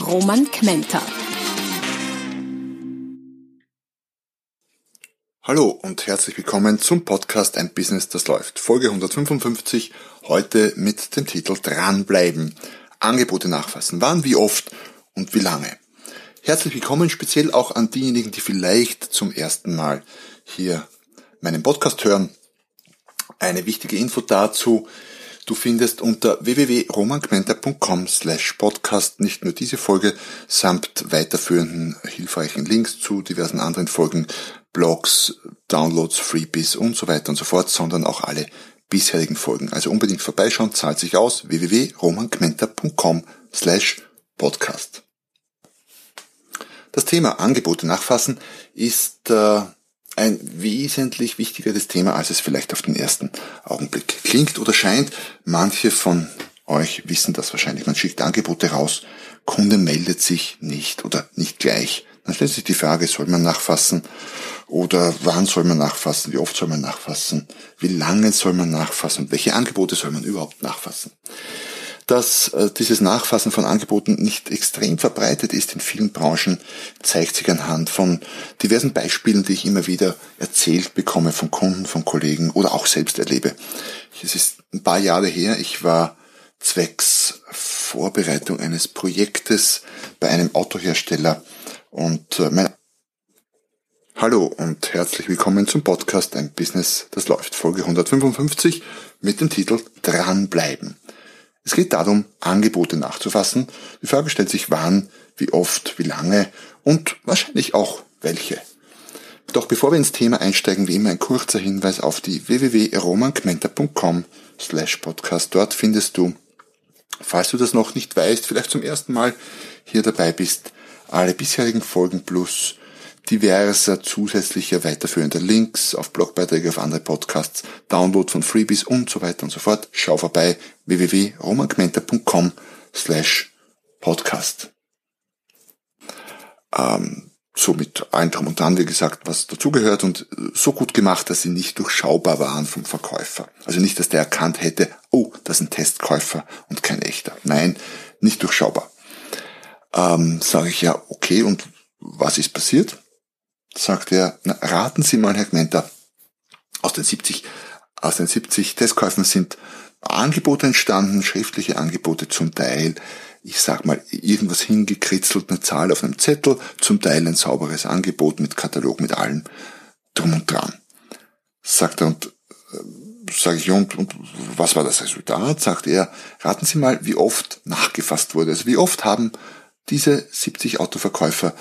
Roman Kmenter. Hallo und herzlich willkommen zum Podcast Ein Business, das läuft. Folge 155, heute mit dem Titel Dranbleiben. Angebote nachfassen. Wann, wie oft und wie lange. Herzlich willkommen speziell auch an diejenigen, die vielleicht zum ersten Mal hier meinen Podcast hören. Eine wichtige Info dazu. Du findest unter www.romangmenta.com slash podcast nicht nur diese Folge samt weiterführenden hilfreichen Links zu diversen anderen Folgen Blogs, Downloads, Freebies und so weiter und so fort, sondern auch alle bisherigen Folgen. Also unbedingt vorbeischauen, zahlt sich aus, www.romangmenta.com slash podcast. Das Thema Angebote nachfassen ist äh, ein wesentlich wichtigeres Thema, als es vielleicht auf den ersten Augenblick klingt oder scheint. Manche von euch wissen das wahrscheinlich. Man schickt Angebote raus, Kunde meldet sich nicht oder nicht gleich. Dann stellt sich die Frage, soll man nachfassen oder wann soll man nachfassen, wie oft soll man nachfassen, wie lange soll man nachfassen welche Angebote soll man überhaupt nachfassen. Dass äh, dieses Nachfassen von Angeboten nicht extrem verbreitet ist in vielen Branchen, zeigt sich anhand von diversen Beispielen, die ich immer wieder erzählt bekomme von Kunden, von Kollegen oder auch selbst erlebe. Es ist ein paar Jahre her, ich war zwecks Vorbereitung eines Projektes bei einem Autohersteller und äh, mein Hallo und herzlich willkommen zum Podcast Ein Business, das läuft, Folge 155 mit dem Titel Dranbleiben. Es geht darum, Angebote nachzufassen. Die Frage stellt sich wann, wie oft, wie lange und wahrscheinlich auch welche. Doch bevor wir ins Thema einsteigen, wie immer ein kurzer Hinweis auf die www.romankmenta.com slash podcast. Dort findest du, falls du das noch nicht weißt, vielleicht zum ersten Mal hier dabei bist, alle bisherigen Folgen plus diverser zusätzlicher weiterführender Links auf Blogbeiträge, auf andere Podcasts, Download von Freebies und so weiter und so fort. Schau vorbei www.romangmenta.com slash podcast. Ähm, so mit allen drum und dran, wie gesagt, was dazugehört und so gut gemacht, dass sie nicht durchschaubar waren vom Verkäufer. Also nicht, dass der erkannt hätte, oh, das ist ein Testkäufer und kein echter. Nein, nicht durchschaubar ähm, sage ich ja, okay, und was ist passiert? Sagt er, na, raten Sie mal, Herr Gmenter, aus den 70, aus den 70 Testkäufen sind Angebote entstanden, schriftliche Angebote zum Teil, ich sag mal, irgendwas hingekritzelt, eine Zahl auf einem Zettel, zum Teil ein sauberes Angebot mit Katalog, mit allem drum und dran. Sagt er, und äh, sage ich, und, und was war das Resultat? Sagt er, raten Sie mal, wie oft nachgefasst wurde. Also wie oft haben diese 70 Autoverkäufer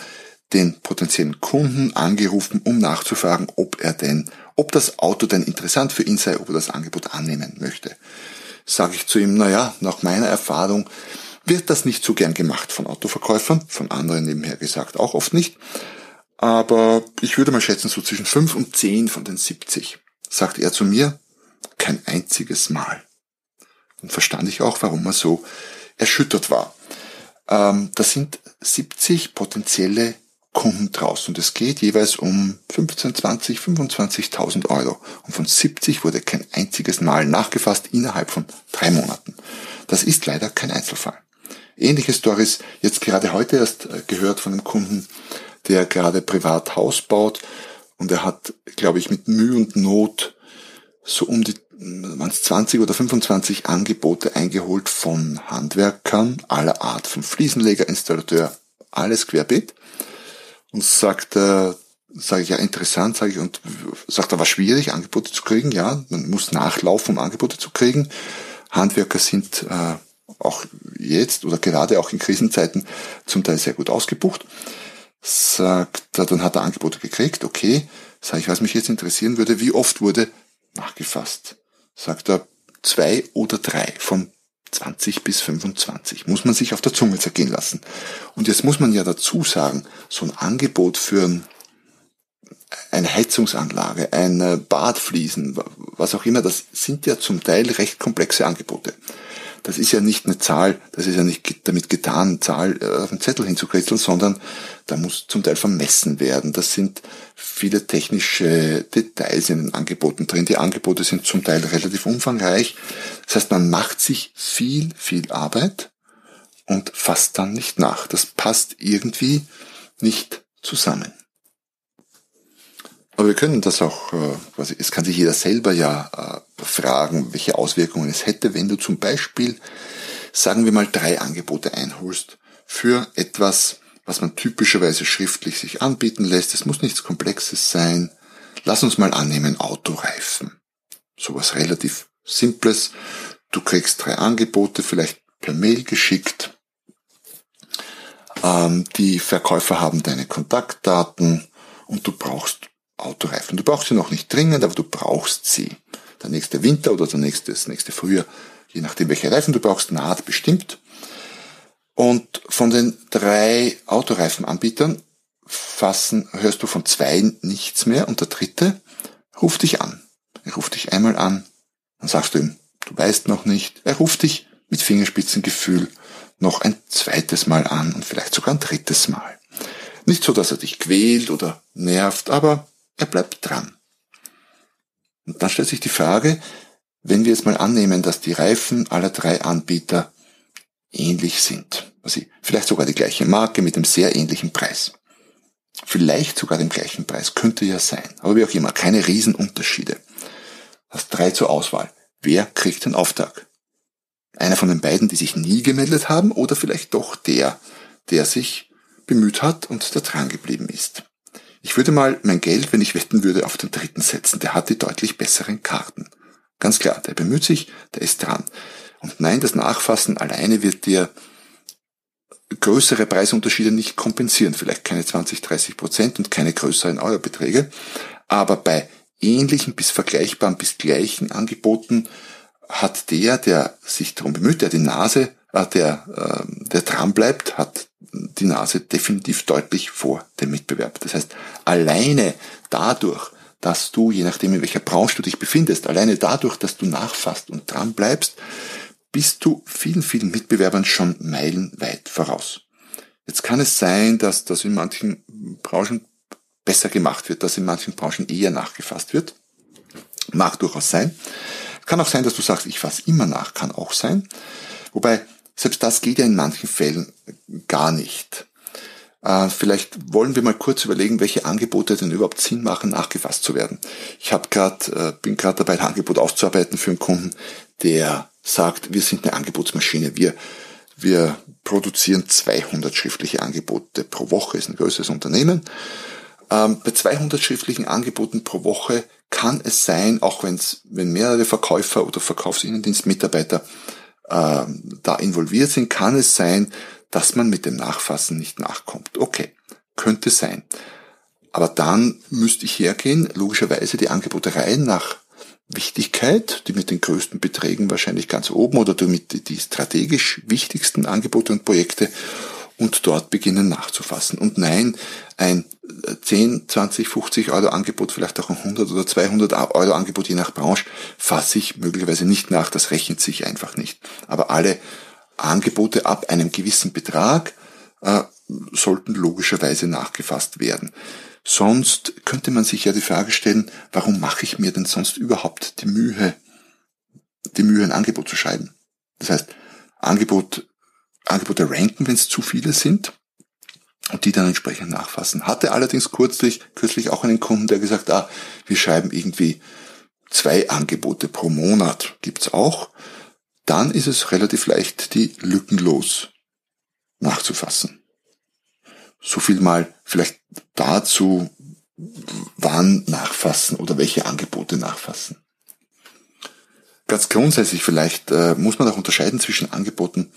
den potenziellen Kunden angerufen, um nachzufragen, ob er denn, ob das Auto denn interessant für ihn sei, ob er das Angebot annehmen möchte. Sage ich zu ihm, na ja, nach meiner Erfahrung wird das nicht so gern gemacht von Autoverkäufern, von anderen nebenher gesagt auch oft nicht. Aber ich würde mal schätzen, so zwischen 5 und 10 von den 70, sagt er zu mir, kein einziges Mal. Dann verstand ich auch, warum er so erschüttert war. Ähm, das sind 70 potenzielle Kunden draußen und es geht jeweils um 15, 20, 25.000 Euro. Und von 70 wurde kein einziges Mal nachgefasst innerhalb von drei Monaten. Das ist leider kein Einzelfall. Ähnliche Stories jetzt gerade heute erst äh, gehört von einem Kunden, der gerade privat Haus baut und er hat, glaube ich, mit Mühe und Not so um die waren es 20 oder 25 Angebote eingeholt von Handwerkern aller Art, vom Fliesenleger, Installateur, alles querbeet. Und sagt, äh, sage ich ja interessant, sage ich, und sagt er, war schwierig, Angebote zu kriegen, ja, man muss nachlaufen, um Angebote zu kriegen. Handwerker sind äh, auch jetzt oder gerade auch in Krisenzeiten zum Teil sehr gut ausgebucht. Sagt er, dann hat er Angebote gekriegt, okay. Sag ich, was mich jetzt interessieren würde, wie oft wurde nachgefasst? sagt er, zwei oder drei von 20 bis 25. Muss man sich auf der Zunge zergehen lassen. Und jetzt muss man ja dazu sagen, so ein Angebot für eine Heizungsanlage, ein Badfliesen, was auch immer, das sind ja zum Teil recht komplexe Angebote das ist ja nicht eine Zahl, das ist ja nicht damit getan, Zahl äh, auf den Zettel hinzukritzeln, sondern da muss zum Teil vermessen werden. Das sind viele technische Details in den Angeboten drin. Die Angebote sind zum Teil relativ umfangreich. Das heißt, man macht sich viel, viel Arbeit und fasst dann nicht nach. Das passt irgendwie nicht zusammen. Aber wir können das auch, äh, quasi, es kann sich jeder selber ja äh, fragen, welche Auswirkungen es hätte, wenn du zum Beispiel, sagen wir mal, drei Angebote einholst für etwas, was man typischerweise schriftlich sich anbieten lässt. Es muss nichts Komplexes sein. Lass uns mal annehmen, Autoreifen. Sowas relativ Simples. Du kriegst drei Angebote, vielleicht per Mail geschickt. Ähm, die Verkäufer haben deine Kontaktdaten und du brauchst Autoreifen. Du brauchst sie noch nicht dringend, aber du brauchst sie. Der nächste Winter oder der nächste, das nächste Frühjahr, je nachdem welche Reifen du brauchst, naht bestimmt. Und von den drei Autoreifenanbietern fassen, hörst du von zwei nichts mehr und der dritte ruft dich an. Er ruft dich einmal an, dann sagst du ihm, du weißt noch nicht. Er ruft dich mit Fingerspitzengefühl noch ein zweites Mal an und vielleicht sogar ein drittes Mal. Nicht so, dass er dich quält oder nervt, aber er bleibt dran. Und dann stellt sich die Frage, wenn wir jetzt mal annehmen, dass die Reifen aller drei Anbieter ähnlich sind, also vielleicht sogar die gleiche Marke mit einem sehr ähnlichen Preis. Vielleicht sogar dem gleichen Preis, könnte ja sein. Aber wie auch immer, keine Riesenunterschiede. Hast drei zur Auswahl. Wer kriegt den Auftrag? Einer von den beiden, die sich nie gemeldet haben, oder vielleicht doch der, der sich bemüht hat und da dran geblieben ist. Ich würde mal mein Geld, wenn ich wetten würde, auf den dritten setzen. Der hat die deutlich besseren Karten. Ganz klar, der bemüht sich, der ist dran. Und nein, das Nachfassen alleine wird dir größere Preisunterschiede nicht kompensieren. Vielleicht keine 20, 30 Prozent und keine größeren Eurobeträge. Aber bei ähnlichen bis vergleichbaren bis gleichen Angeboten hat der, der sich darum bemüht, der die Nase, der, äh, der dran bleibt, hat die Nase definitiv deutlich vor dem Mitbewerb. Das heißt, alleine dadurch, dass du, je nachdem in welcher Branche du dich befindest, alleine dadurch, dass du nachfasst und dran bleibst, bist du vielen, vielen Mitbewerbern schon meilenweit voraus. Jetzt kann es sein, dass das in manchen Branchen besser gemacht wird, dass in manchen Branchen eher nachgefasst wird. Mag durchaus sein. Kann auch sein, dass du sagst, ich fasse immer nach, kann auch sein. Wobei selbst das geht ja in manchen Fällen gar nicht. Äh, vielleicht wollen wir mal kurz überlegen, welche Angebote denn überhaupt Sinn machen, nachgefasst zu werden. Ich hab grad, äh, bin gerade dabei, ein Angebot auszuarbeiten für einen Kunden, der sagt, wir sind eine Angebotsmaschine. Wir, wir produzieren 200 schriftliche Angebote pro Woche, ist ein größeres Unternehmen. Ähm, bei 200 schriftlichen Angeboten pro Woche kann es sein, auch wenn's, wenn mehrere Verkäufer oder Verkaufsinnendienstmitarbeiter äh, da involviert sind, kann es sein, dass man mit dem Nachfassen nicht nachkommt. Okay, könnte sein. Aber dann müsste ich hergehen, logischerweise die Angebote rein nach Wichtigkeit, die mit den größten Beträgen wahrscheinlich ganz oben oder damit die strategisch wichtigsten Angebote und Projekte und dort beginnen nachzufassen. Und nein, ein 10, 20, 50 Euro Angebot, vielleicht auch ein 100 oder 200 Euro Angebot je nach Branche, fasse ich möglicherweise nicht nach. Das rechnet sich einfach nicht. Aber alle Angebote ab einem gewissen Betrag äh, sollten logischerweise nachgefasst werden. Sonst könnte man sich ja die Frage stellen, warum mache ich mir denn sonst überhaupt die Mühe, die Mühe, ein Angebot zu schreiben? Das heißt, Angebot Angebote ranken, wenn es zu viele sind und die dann entsprechend nachfassen. Hatte allerdings kürzlich, kürzlich auch einen Kunden, der gesagt, ah, wir schreiben irgendwie zwei Angebote pro Monat, gibt's auch. Dann ist es relativ leicht, die lückenlos nachzufassen. So viel mal vielleicht dazu, wann nachfassen oder welche Angebote nachfassen. Ganz grundsätzlich vielleicht äh, muss man auch unterscheiden zwischen Angeboten,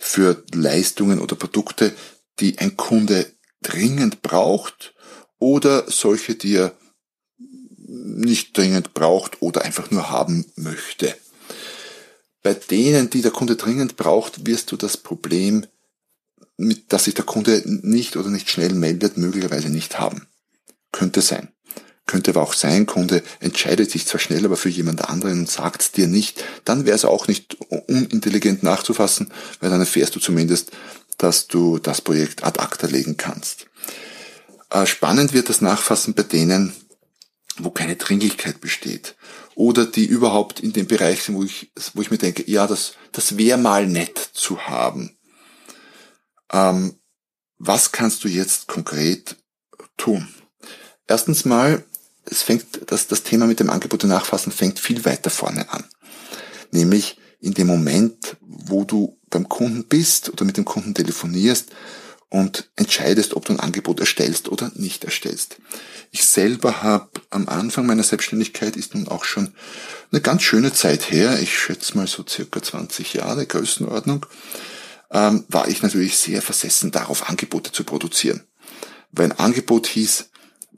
für Leistungen oder Produkte, die ein Kunde dringend braucht oder solche, die er nicht dringend braucht oder einfach nur haben möchte. bei denen, die der Kunde dringend braucht, wirst du das Problem, mit, dass sich der Kunde nicht oder nicht schnell meldet, möglicherweise nicht haben. Könnte sein. Könnte aber auch sein, Kunde entscheidet sich zwar schnell, aber für jemand anderen und sagt es dir nicht, dann wäre es auch nicht unintelligent nachzufassen, weil dann erfährst du zumindest, dass du das Projekt ad acta legen kannst. Äh, spannend wird das Nachfassen bei denen, wo keine Dringlichkeit besteht. Oder die überhaupt in dem Bereich sind, wo ich, wo ich mir denke, ja, das, das wäre mal nett zu haben. Ähm, was kannst du jetzt konkret tun? Erstens mal, es fängt, das, das Thema mit dem Angebot und Nachfassen fängt viel weiter vorne an. Nämlich in dem Moment, wo du beim Kunden bist oder mit dem Kunden telefonierst und entscheidest, ob du ein Angebot erstellst oder nicht erstellst. Ich selber habe am Anfang meiner Selbstständigkeit, ist nun auch schon eine ganz schöne Zeit her, ich schätze mal so circa 20 Jahre Größenordnung, ähm, war ich natürlich sehr versessen darauf, Angebote zu produzieren. Weil ein Angebot hieß,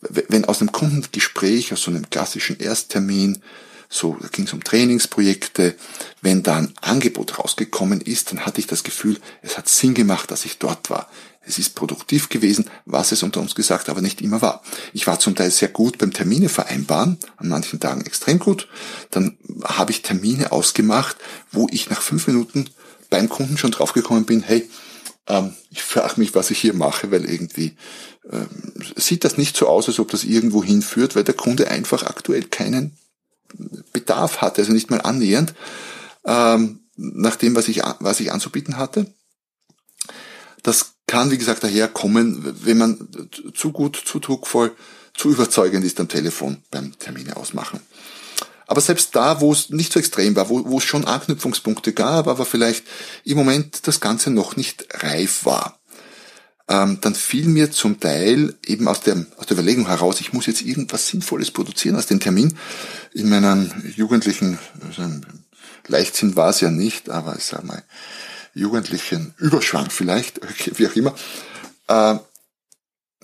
wenn aus einem Kundengespräch, aus so einem klassischen Ersttermin, so ging es um Trainingsprojekte, wenn da ein Angebot rausgekommen ist, dann hatte ich das Gefühl, es hat Sinn gemacht, dass ich dort war. Es ist produktiv gewesen, was es unter uns gesagt aber nicht immer war. Ich war zum Teil sehr gut beim Termine vereinbaren, an manchen Tagen extrem gut. Dann habe ich Termine ausgemacht, wo ich nach fünf Minuten beim Kunden schon draufgekommen bin, hey, ähm, ich frage mich, was ich hier mache, weil irgendwie ähm, sieht das nicht so aus, als ob das irgendwo hinführt, weil der Kunde einfach aktuell keinen Bedarf hatte, also nicht mal annähernd, ähm, nach dem, was ich, was ich anzubieten hatte. Das kann, wie gesagt, daherkommen, wenn man zu gut, zu druckvoll, zu überzeugend ist am Telefon beim Termine ausmachen. Aber selbst da, wo es nicht so extrem war, wo, wo es schon Anknüpfungspunkte gab, aber vielleicht im Moment das Ganze noch nicht reif war, ähm, dann fiel mir zum Teil eben aus der, aus der Überlegung heraus, ich muss jetzt irgendwas Sinnvolles produzieren aus dem Termin. In meinem jugendlichen, also Leichtsinn war es ja nicht, aber ich sag mal, jugendlichen Überschwang vielleicht, wie auch immer, äh,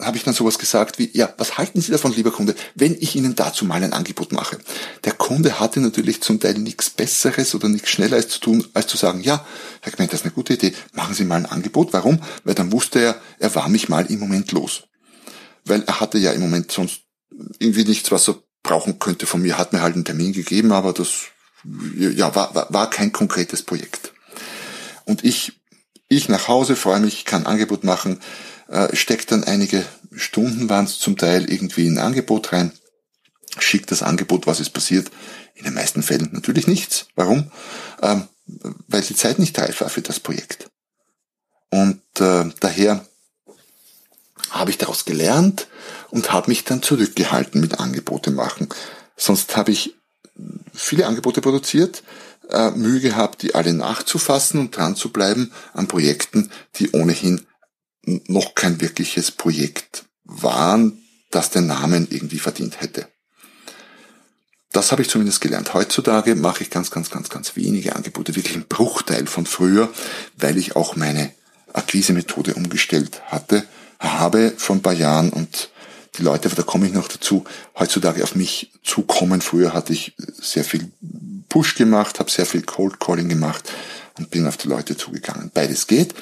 habe ich dann sowas gesagt wie, ja, was halten Sie davon, lieber Kunde, wenn ich Ihnen dazu mal ein Angebot mache? Der Kunde hatte natürlich zum Teil nichts Besseres oder nichts Schnelleres zu tun, als zu sagen, ja, Herr Gment, das ist eine gute Idee, machen Sie mal ein Angebot. Warum? Weil dann wusste er, er war mich mal im Moment los. Weil er hatte ja im Moment sonst irgendwie nichts, was er brauchen könnte von mir, hat mir halt einen Termin gegeben, aber das ja, war, war, war kein konkretes Projekt. Und ich, ich nach Hause freue mich, kann Angebot machen, steckt dann einige Stunden, waren es zum Teil irgendwie in ein Angebot rein, schickt das Angebot, was ist passiert? In den meisten Fällen natürlich nichts. Warum? Ähm, weil die Zeit nicht reif war für das Projekt. Und äh, daher habe ich daraus gelernt und habe mich dann zurückgehalten mit Angebote machen. Sonst habe ich viele Angebote produziert, äh, Mühe gehabt, die alle nachzufassen und dran zu bleiben an Projekten, die ohnehin noch kein wirkliches Projekt waren, das den Namen irgendwie verdient hätte. Das habe ich zumindest gelernt. Heutzutage mache ich ganz, ganz, ganz, ganz wenige Angebote, wirklich ein Bruchteil von früher, weil ich auch meine Akquise-Methode umgestellt hatte, habe vor ein paar Jahren und die Leute, da komme ich noch dazu, heutzutage auf mich zukommen. Früher hatte ich sehr viel Push gemacht, habe sehr viel Cold Calling gemacht und bin auf die Leute zugegangen. Beides geht,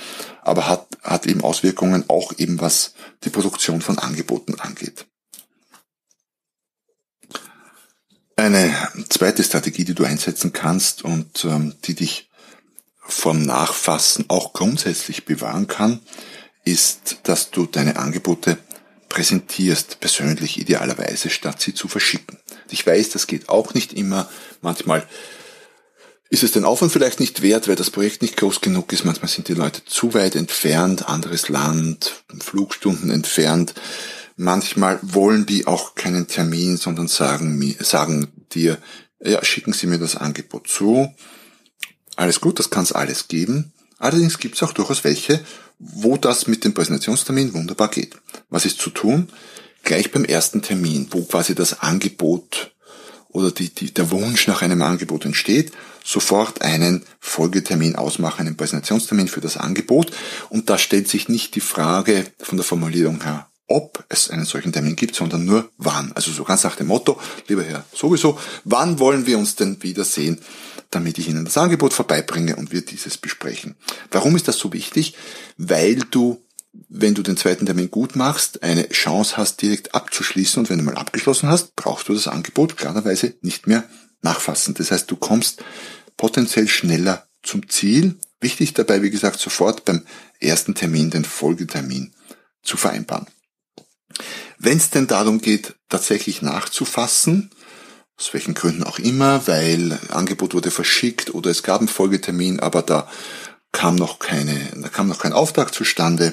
aber hat, hat eben Auswirkungen auch eben was die Produktion von Angeboten angeht. Eine zweite Strategie, die du einsetzen kannst und ähm, die dich vom Nachfassen auch grundsätzlich bewahren kann, ist, dass du deine Angebote präsentierst, persönlich idealerweise, statt sie zu verschicken. Ich weiß, das geht auch nicht immer. Manchmal ist es den Aufwand vielleicht nicht wert, weil das Projekt nicht groß genug ist. Manchmal sind die Leute zu weit entfernt, anderes Land, Flugstunden entfernt. Manchmal wollen die auch keinen Termin, sondern sagen, sagen dir, ja, schicken Sie mir das Angebot zu. Alles gut, das kann es alles geben. Allerdings gibt es auch durchaus welche, wo das mit dem Präsentationstermin wunderbar geht. Was ist zu tun? Gleich beim ersten Termin, wo quasi das Angebot oder die, die, der Wunsch nach einem Angebot entsteht, sofort einen Folgetermin ausmachen, einen Präsentationstermin für das Angebot. Und da stellt sich nicht die Frage von der Formulierung her ob es einen solchen Termin gibt, sondern nur wann. Also so ganz nach dem Motto, lieber Herr, sowieso, wann wollen wir uns denn wiedersehen, damit ich Ihnen das Angebot vorbeibringe und wir dieses besprechen. Warum ist das so wichtig? Weil du, wenn du den zweiten Termin gut machst, eine Chance hast, direkt abzuschließen und wenn du mal abgeschlossen hast, brauchst du das Angebot klarerweise nicht mehr nachfassen. Das heißt, du kommst potenziell schneller zum Ziel. Wichtig dabei, wie gesagt, sofort beim ersten Termin den Folgetermin zu vereinbaren. Wenn es denn darum geht, tatsächlich nachzufassen, aus welchen Gründen auch immer, weil Angebot wurde verschickt oder es gab einen Folgetermin, aber da kam noch keine, da kam noch kein Auftrag zustande.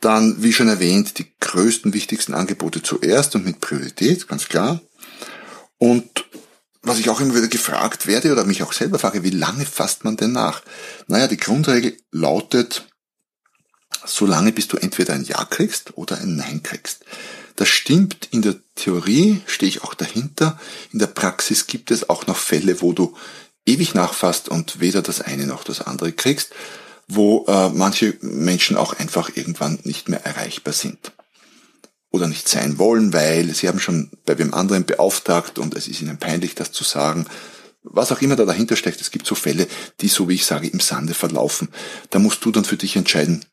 Dann, wie schon erwähnt, die größten, wichtigsten Angebote zuerst und mit Priorität, ganz klar. Und was ich auch immer wieder gefragt werde oder mich auch selber frage, wie lange fasst man denn nach? Naja, die Grundregel lautet, so lange bis du entweder ein Ja kriegst oder ein Nein kriegst. Das stimmt in der Theorie, stehe ich auch dahinter. In der Praxis gibt es auch noch Fälle, wo du ewig nachfasst und weder das eine noch das andere kriegst, wo äh, manche Menschen auch einfach irgendwann nicht mehr erreichbar sind oder nicht sein wollen, weil sie haben schon bei wem anderen beauftragt und es ist ihnen peinlich, das zu sagen. Was auch immer da dahinter steckt, es gibt so Fälle, die, so wie ich sage, im Sande verlaufen. Da musst du dann für dich entscheiden,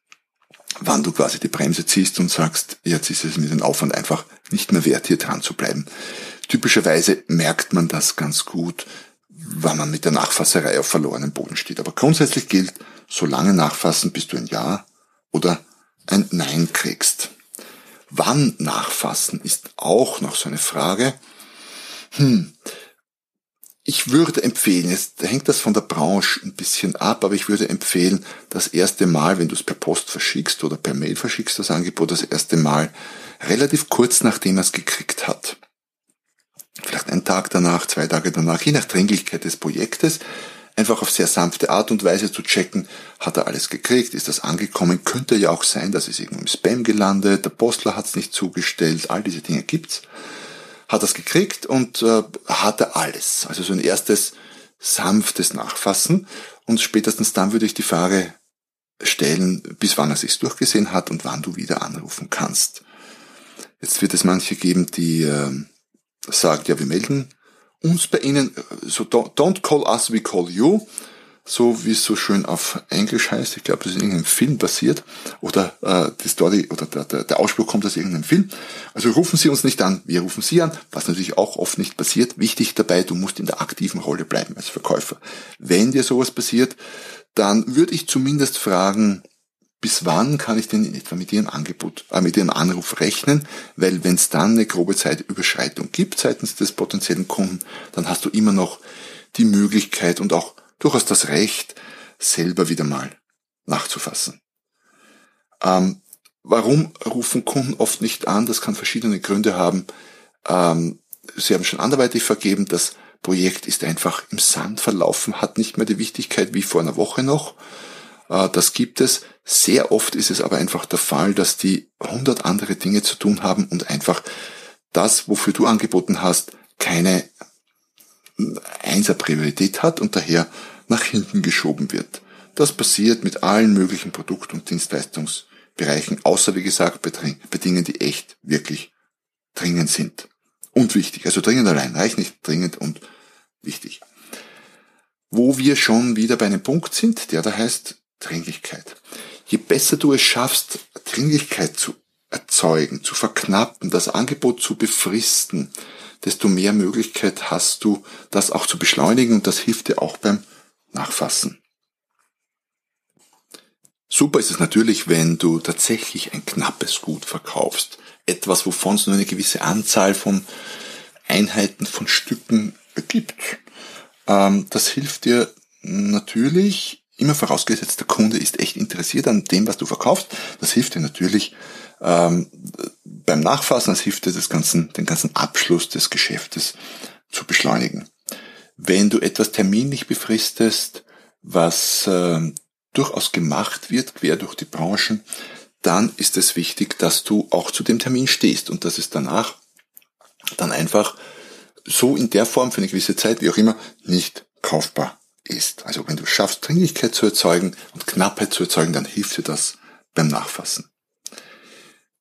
wann du quasi die Bremse ziehst und sagst, jetzt ist es mir den Aufwand einfach nicht mehr wert, hier dran zu bleiben. Typischerweise merkt man das ganz gut, wann man mit der Nachfasserei auf verlorenem Boden steht. Aber grundsätzlich gilt, so lange nachfassen, bis du ein Ja oder ein Nein kriegst. Wann nachfassen ist auch noch so eine Frage. Hm, ich würde empfehlen, jetzt hängt das von der Branche ein bisschen ab, aber ich würde empfehlen, das erste Mal, wenn du es per Post verschickst oder per Mail verschickst, das Angebot das erste Mal relativ kurz nachdem er es gekriegt hat. Vielleicht einen Tag danach, zwei Tage danach, je nach Dringlichkeit des Projektes, einfach auf sehr sanfte Art und Weise zu checken, hat er alles gekriegt, ist das angekommen, könnte ja auch sein, dass es irgendwo im Spam gelandet, der Postler hat es nicht zugestellt, all diese Dinge gibt's hat das gekriegt und äh, hatte alles. Also so ein erstes sanftes Nachfassen. Und spätestens dann würde ich die Frage stellen, bis wann er sich durchgesehen hat und wann du wieder anrufen kannst. Jetzt wird es manche geben, die äh, sagen, ja, wir melden uns bei Ihnen, so don't call us, we call you so wie es so schön auf Englisch heißt. Ich glaube, das ist in irgendeinem Film basiert oder äh, die Story oder der, der, der Ausspruch kommt aus irgendeinem Film. Also rufen Sie uns nicht an, wir rufen Sie an, was natürlich auch oft nicht passiert. Wichtig dabei, du musst in der aktiven Rolle bleiben als Verkäufer. Wenn dir sowas passiert, dann würde ich zumindest fragen, bis wann kann ich denn in etwa mit Ihrem Angebot, äh, mit Ihrem Anruf rechnen? Weil wenn es dann eine grobe Zeitüberschreitung gibt seitens des potenziellen Kunden, dann hast du immer noch die Möglichkeit und auch durchaus das Recht, selber wieder mal nachzufassen. Ähm, warum rufen Kunden oft nicht an? Das kann verschiedene Gründe haben. Ähm, sie haben schon anderweitig vergeben, das Projekt ist einfach im Sand verlaufen, hat nicht mehr die Wichtigkeit wie vor einer Woche noch. Äh, das gibt es. Sehr oft ist es aber einfach der Fall, dass die hundert andere Dinge zu tun haben und einfach das, wofür du angeboten hast, keine Einser Priorität hat und daher nach hinten geschoben wird. Das passiert mit allen möglichen Produkt- und Dienstleistungsbereichen, außer wie gesagt bei, Dingen, die echt wirklich dringend sind. Und wichtig. Also dringend allein reicht nicht, dringend und wichtig. Wo wir schon wieder bei einem Punkt sind, der da heißt Dringlichkeit. Je besser du es schaffst, Dringlichkeit zu erzeugen, zu verknappen, das Angebot zu befristen, desto mehr Möglichkeit hast du, das auch zu beschleunigen und das hilft dir auch beim Nachfassen. Super ist es natürlich, wenn du tatsächlich ein knappes Gut verkaufst. Etwas, wovon es nur eine gewisse Anzahl von Einheiten von Stücken gibt. Ähm, das hilft dir natürlich, immer vorausgesetzt, der Kunde ist echt interessiert an dem, was du verkaufst. Das hilft dir natürlich ähm, beim Nachfassen, das hilft dir, das ganzen, den ganzen Abschluss des Geschäftes zu beschleunigen. Wenn du etwas terminlich befristest, was äh, durchaus gemacht wird, quer durch die Branchen, dann ist es wichtig, dass du auch zu dem Termin stehst und dass es danach dann einfach so in der Form für eine gewisse Zeit, wie auch immer, nicht kaufbar ist. Also wenn du schaffst, Dringlichkeit zu erzeugen und Knappheit zu erzeugen, dann hilft dir das beim Nachfassen.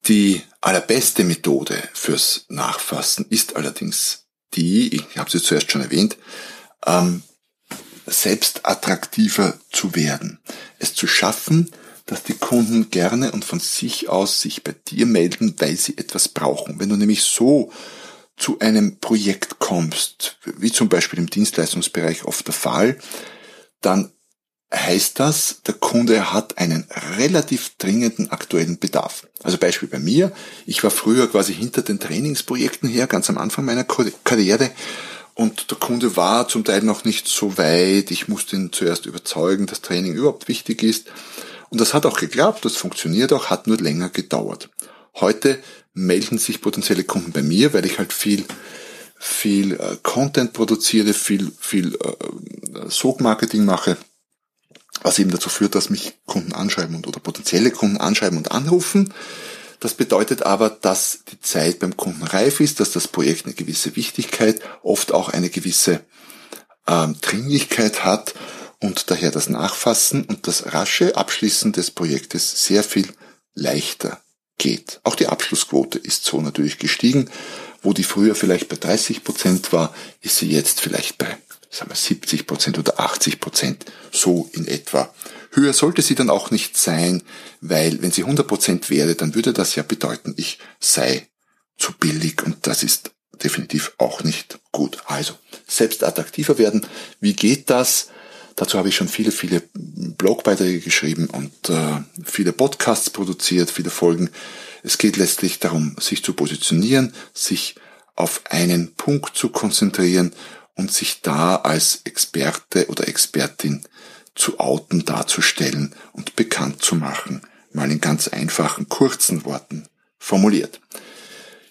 Die allerbeste Methode fürs Nachfassen ist allerdings die, ich habe sie zuerst schon erwähnt, ähm, selbst attraktiver zu werden. Es zu schaffen, dass die Kunden gerne und von sich aus sich bei dir melden, weil sie etwas brauchen. Wenn du nämlich so zu einem Projekt kommst, wie zum Beispiel im Dienstleistungsbereich oft der Fall, dann heißt das, der Kunde hat einen relativ dringenden aktuellen Bedarf. Also Beispiel bei mir, ich war früher quasi hinter den Trainingsprojekten her, ganz am Anfang meiner Karriere. Und der Kunde war zum Teil noch nicht so weit, ich musste ihn zuerst überzeugen, dass Training überhaupt wichtig ist. Und das hat auch geklappt, das funktioniert auch, hat nur länger gedauert. Heute melden sich potenzielle Kunden bei mir, weil ich halt viel viel äh, Content produziere, viel viel äh, Sog-Marketing mache was eben dazu führt, dass mich Kunden anschreiben und oder potenzielle Kunden anschreiben und anrufen. Das bedeutet aber, dass die Zeit beim Kunden reif ist, dass das Projekt eine gewisse Wichtigkeit, oft auch eine gewisse ähm, Dringlichkeit hat und daher das Nachfassen und das rasche Abschließen des Projektes sehr viel leichter geht. Auch die Abschlussquote ist so natürlich gestiegen. Wo die früher vielleicht bei 30 Prozent war, ist sie jetzt vielleicht bei sagen wir 70 Prozent oder 80 Prozent, so in etwa. Höher sollte sie dann auch nicht sein, weil wenn sie 100 Prozent wäre, dann würde das ja bedeuten, ich sei zu billig und das ist definitiv auch nicht gut. Also, selbst attraktiver werden. Wie geht das? Dazu habe ich schon viele, viele Blogbeiträge geschrieben und äh, viele Podcasts produziert, viele Folgen. Es geht letztlich darum, sich zu positionieren, sich auf einen Punkt zu konzentrieren und sich da als Experte oder Expertin zu outen, darzustellen und bekannt zu machen. Mal in ganz einfachen, kurzen Worten formuliert.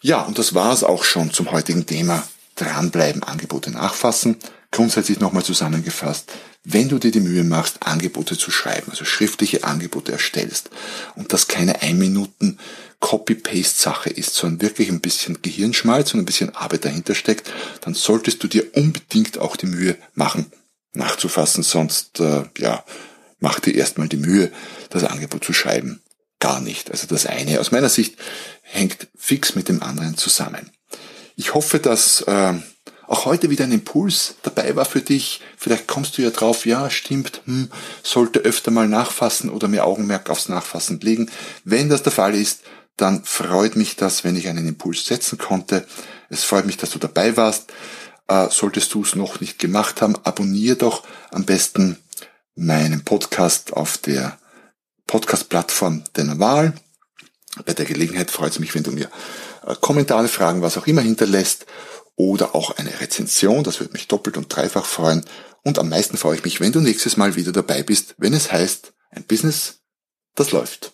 Ja, und das war es auch schon zum heutigen Thema. Dranbleiben, Angebote nachfassen. Grundsätzlich nochmal zusammengefasst, wenn du dir die Mühe machst, Angebote zu schreiben, also schriftliche Angebote erstellst und das keine ein Minuten Copy-Paste-Sache ist, sondern wirklich ein bisschen Gehirnschmalz und ein bisschen Arbeit dahinter steckt, dann solltest du dir unbedingt auch die Mühe machen, nachzufassen, sonst äh, ja, mach dir erstmal die Mühe, das Angebot zu schreiben. Gar nicht. Also das eine aus meiner Sicht hängt fix mit dem anderen zusammen. Ich hoffe, dass äh, auch heute wieder ein Impuls dabei war für dich. Vielleicht kommst du ja drauf, ja, stimmt, hm, sollte öfter mal nachfassen oder mehr Augenmerk aufs Nachfassen legen. Wenn das der Fall ist, dann freut mich das, wenn ich einen Impuls setzen konnte. Es freut mich, dass du dabei warst. Äh, solltest du es noch nicht gemacht haben, abonniere doch am besten meinen Podcast auf der Podcast-Plattform deiner Wahl. Bei der Gelegenheit freut es mich, wenn du mir äh, Kommentare, Fragen, was auch immer hinterlässt oder auch eine Rezension. Das würde mich doppelt und dreifach freuen. Und am meisten freue ich mich, wenn du nächstes Mal wieder dabei bist, wenn es heißt, ein Business, das läuft.